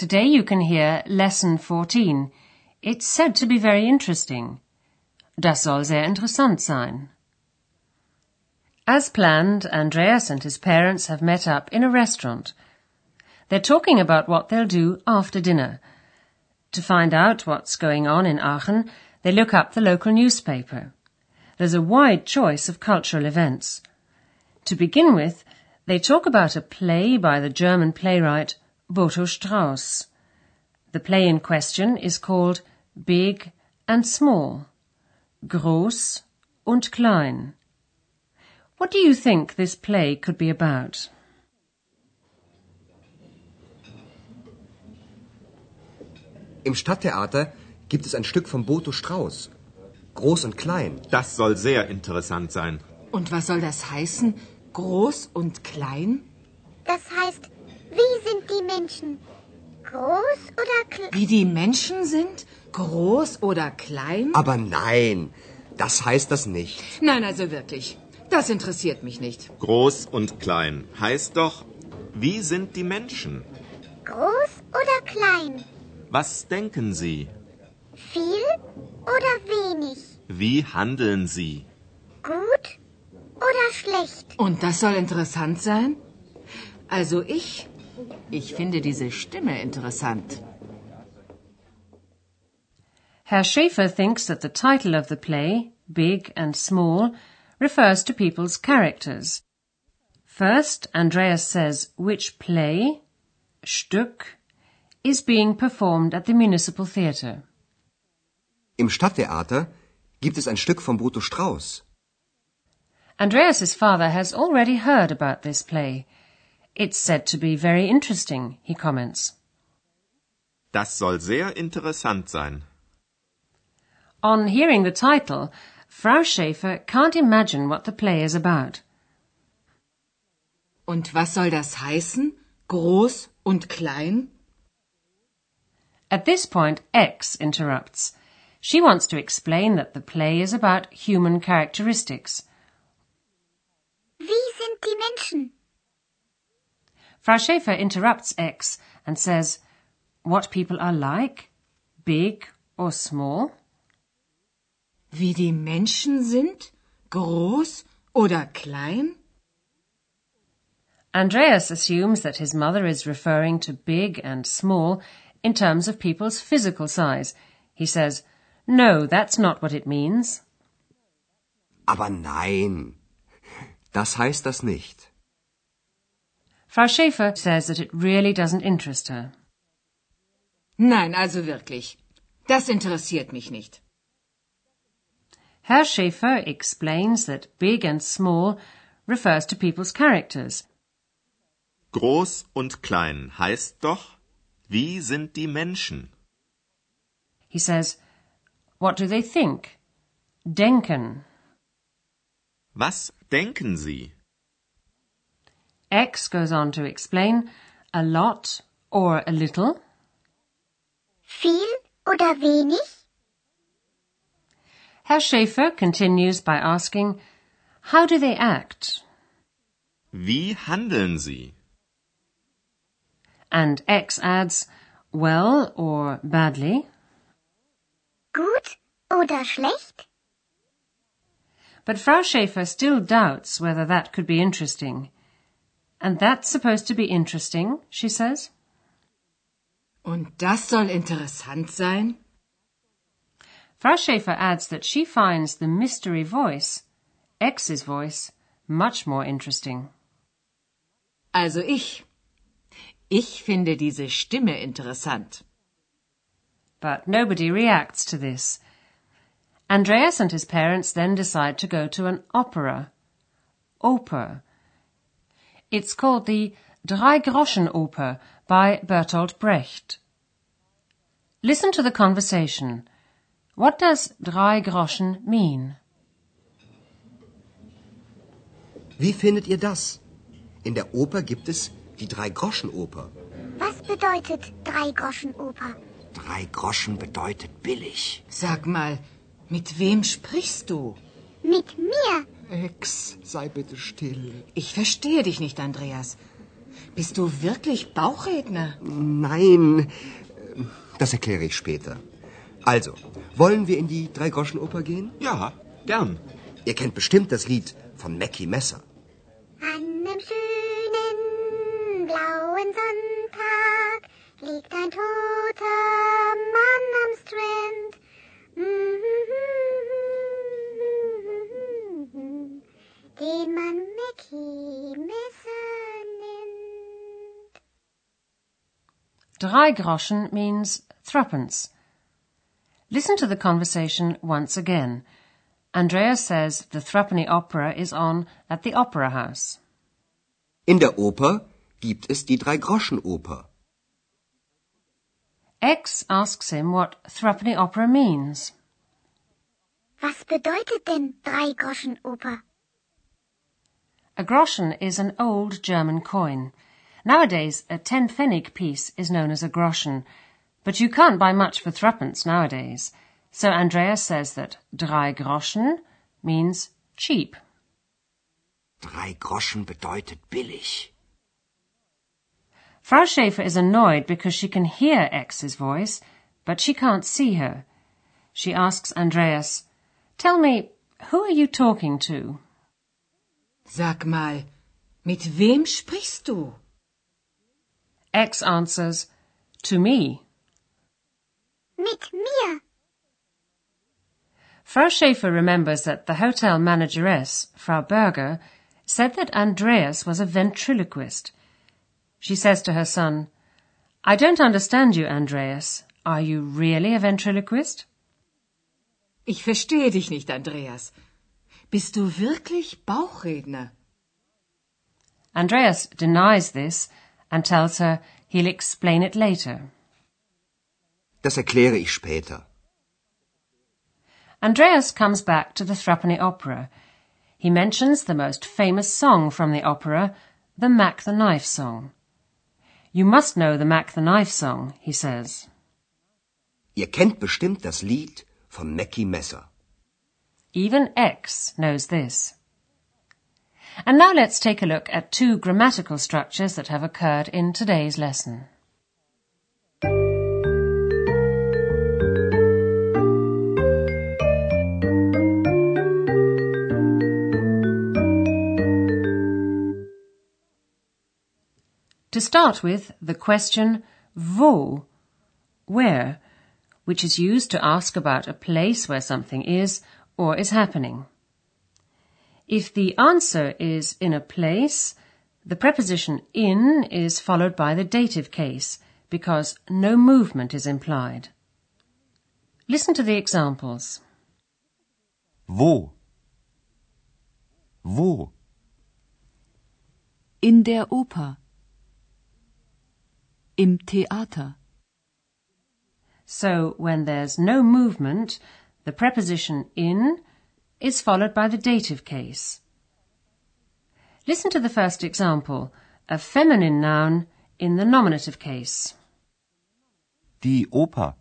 Today you can hear Lesson 14. It's said to be very interesting. Das soll sehr interessant sein. As planned, Andreas and his parents have met up in a restaurant. They're talking about what they'll do after dinner. To find out what's going on in Aachen, they look up the local newspaper. There's a wide choice of cultural events. To begin with, they talk about a play by the German playwright Botho Strauss. The play in question is called Big and Small, Groß und Klein. What do you think this play could be about? Im Stadttheater gibt es ein Stück von Botho Strauß. Groß und klein. Das soll sehr interessant sein. Und was soll das heißen? Groß und klein? Das heißt, wie sind die Menschen? Groß oder klein? Wie die Menschen sind? Groß oder klein? Aber nein, das heißt das nicht. Nein, also wirklich. Das interessiert mich nicht. Groß und klein heißt doch, wie sind die Menschen? Groß oder klein? Was denken sie? Viel oder wenig? Wie handeln sie? Gut oder schlecht? Und das soll interessant sein? Also ich, ich finde diese Stimme interessant. Herr Schaefer thinks that the title of the play, Big and Small, refers to people's characters. First, Andreas says which play, Stück, is being performed at the Municipal Theatre. Im Stadttheater gibt es ein Stück von Botho Strauß. Andreas's father has already heard about this play. It's said to be very interesting, he comments. Das soll sehr interessant sein. On hearing the title, Frau Schaefer can't imagine what the play is about. Und was soll das heißen? Groß und klein? At this point, X interrupts. She wants to explain that the play is about human characteristics. Wie sind die Menschen? Frau Schaefer interrupts X and says, what people are like, big or small. Wie die Menschen sind? Groß oder klein? Andreas assumes that his mother is referring to big and small in terms of people's physical size. He says, no, that's not what it means. Aber nein, das heißt das nicht. Frau Schaefer says that it really doesn't interest her. Nein, also wirklich. Das interessiert mich nicht. Herr Schaefer explains that big and small refers to people's characters. Groß und klein heißt doch, wie sind die Menschen? He says, what do they think? Denken. Was denken sie? X goes on to explain a lot or a little. Viel oder wenig? Herr Schaefer continues by asking, how do they act? Wie handeln sie? And X adds, well or badly. Gut oder schlecht? But Frau Schaefer still doubts whether that could be interesting. And that's supposed to be interesting, she says. Und das soll interessant sein? Frau Schaefer adds that she finds the mystery voice, X's voice, much more interesting. Also ich. Ich finde diese Stimme interessant. But nobody reacts to this. Andreas and his parents then decide to go to an opera. Oper. It's called the Drei Groschen Oper by Bertolt Brecht. Listen to the conversation. What does drei Groschen mean? Wie findet ihr das? In der Oper gibt es die Drei-Groschen-Oper. Was bedeutet Drei-Groschen-Oper? Drei Groschen bedeutet billig. Sag mal, mit wem sprichst du? Mit mir. Ex, sei bitte still. Ich verstehe dich nicht, Andreas. Bist du wirklich Bauchredner? Nein, das erkläre ich später. Also, wollen wir in die Drei-Groschen-Oper gehen? Ja, gern. Ihr kennt bestimmt das Lied von Mackie Messer. An einem schönen blauen Sonntag liegt ein toter Mann am Strand. Den man Mackie Messer nennt. Drei Groschen means threepence. Listen to the conversation once again. Andreas says the threepenny opera is on at the opera house. In der Oper gibt es die Drei-Groschen-Oper. X asks him what threepenny opera means. Was bedeutet denn Drei-Groschen-Oper? A groschen is an old German coin. Nowadays, a ten pfennig piece is known as a groschen, but you can't buy much for threepence nowadays. So Andreas says that drei Groschen means cheap. Drei Groschen bedeutet billig. Frau Schaefer is annoyed because she can hear X's voice, but she can't see her. She asks Andreas, Tell me, who are you talking to? Sag mal, mit wem sprichst du? X answers, To me. Mit mir. Frau Schaefer remembers that the hotel manageress, Frau Berger, said that Andreas was a ventriloquist. She says to her son, I don't understand you, Andreas. Are you really a ventriloquist? Ich verstehe dich nicht, Andreas. Bist du wirklich Bauchredner? Andreas denies this and tells her he'll explain it later. Das erkläre ich später. Andreas comes back to the Threepenny Opera. He mentions the most famous song from the opera, the Mack the Knife song. You must know the Mack the Knife song, he says. Ihr kennt bestimmt das Lied von Mackie Messer. Even X knows this. And now let's take a look at two grammatical structures that have occurred in today's lesson. To start with, the question wo, where, which is used to ask about a place where something is or is happening. If the answer is in a place, the preposition in is followed by the dative case because no movement is implied. Listen to the examples. Wo? Wo? In der Oper. Im Theater. So when there's no movement, the preposition in is followed by the dative case. Listen to the first example, a feminine noun in the nominative case. Die Oper.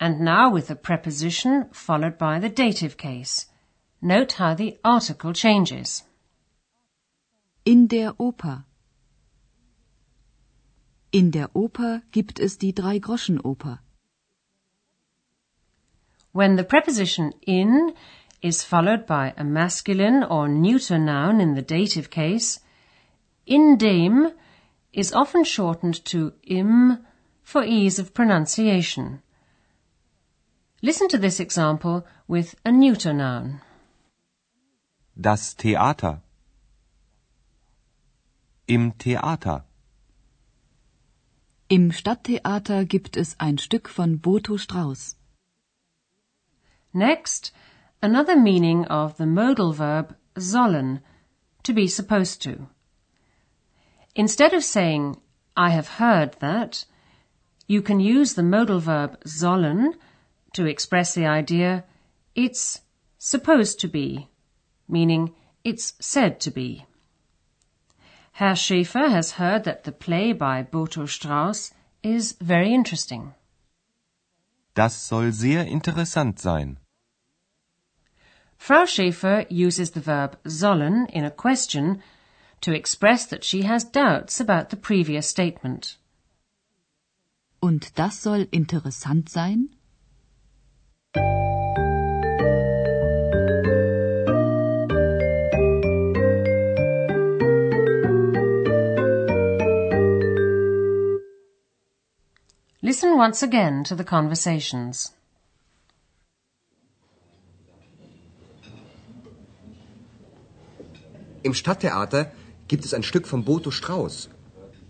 And now with the preposition followed by the dative case. Note how the article changes. In der Oper. In der Oper gibt es die Drei-Groschen-Oper. When the preposition in is followed by a masculine or neuter noun in the dative case, in dem is often shortened to im for ease of pronunciation. Listen to this example with a neuter noun. Das Theater. Im Theater. Im Stadttheater gibt es ein Stück von Botho Strauß. Next, another meaning of the modal verb sollen, to be supposed to. Instead of saying, I have heard that, you can use the modal verb sollen to express the idea it's supposed to be, meaning it's said to be. Herr Schäfer has heard that the play by Botho Strauss is very interesting. Das soll sehr interessant sein. Frau Schäfer uses the verb sollen in a question to express that she has doubts about the previous statement. Und das soll interessant sein? Listen once again to the conversations. Im Stadttheater gibt es ein Stück von Boto Strauß.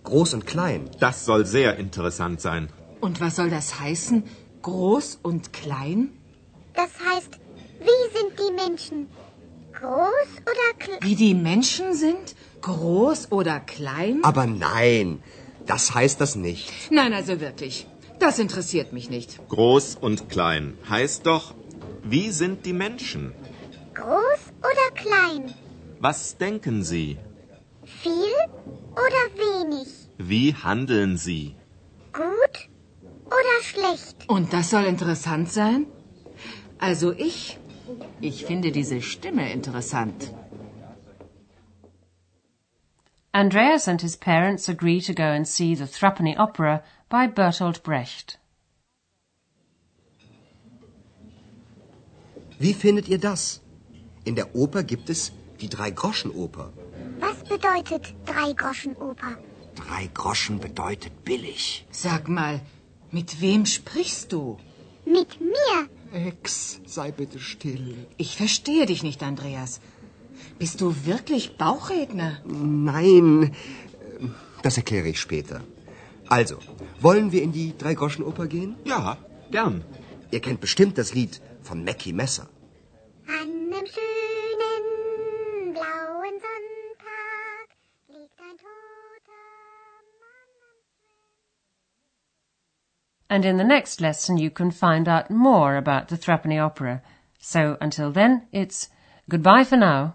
Groß und klein. Das soll sehr interessant sein. Und was soll das heißen? Groß und klein? Das heißt, wie sind die Menschen? Groß oder klein? Wie die Menschen sind? Groß oder klein? Aber nein, das heißt das nicht. Nein, also wirklich. Das interessiert mich nicht. Groß und klein heißt doch, wie sind die Menschen? Groß oder klein? Was denken sie? Viel oder wenig? Wie handeln sie? Gut oder schlecht? Und das soll interessant sein? Also ich, ich finde diese Stimme interessant. Andreas and his parents agree to go and see the Threepenny Opera by Bertolt Brecht. Wie findet ihr das? In der Oper gibt es die Drei-Groschen-Oper. Was bedeutet Drei-Groschen-Oper? Drei Groschen bedeutet billig. Sag mal, mit wem sprichst du? Mit mir? Ex, sei bitte still. Ich verstehe dich nicht, Andreas. Bist du wirklich Bauchredner? Nein, das erkläre ich später. Also, wollen wir in die Drei-Groschen-Oper gehen? Ja, gern. Ihr kennt bestimmt das Lied von Mackie Messer. An einem schönen blauen Sonntag liegt ein toter Mann And in the next lesson you can find out more about the Threepenny Opera. So until then, it's goodbye for now.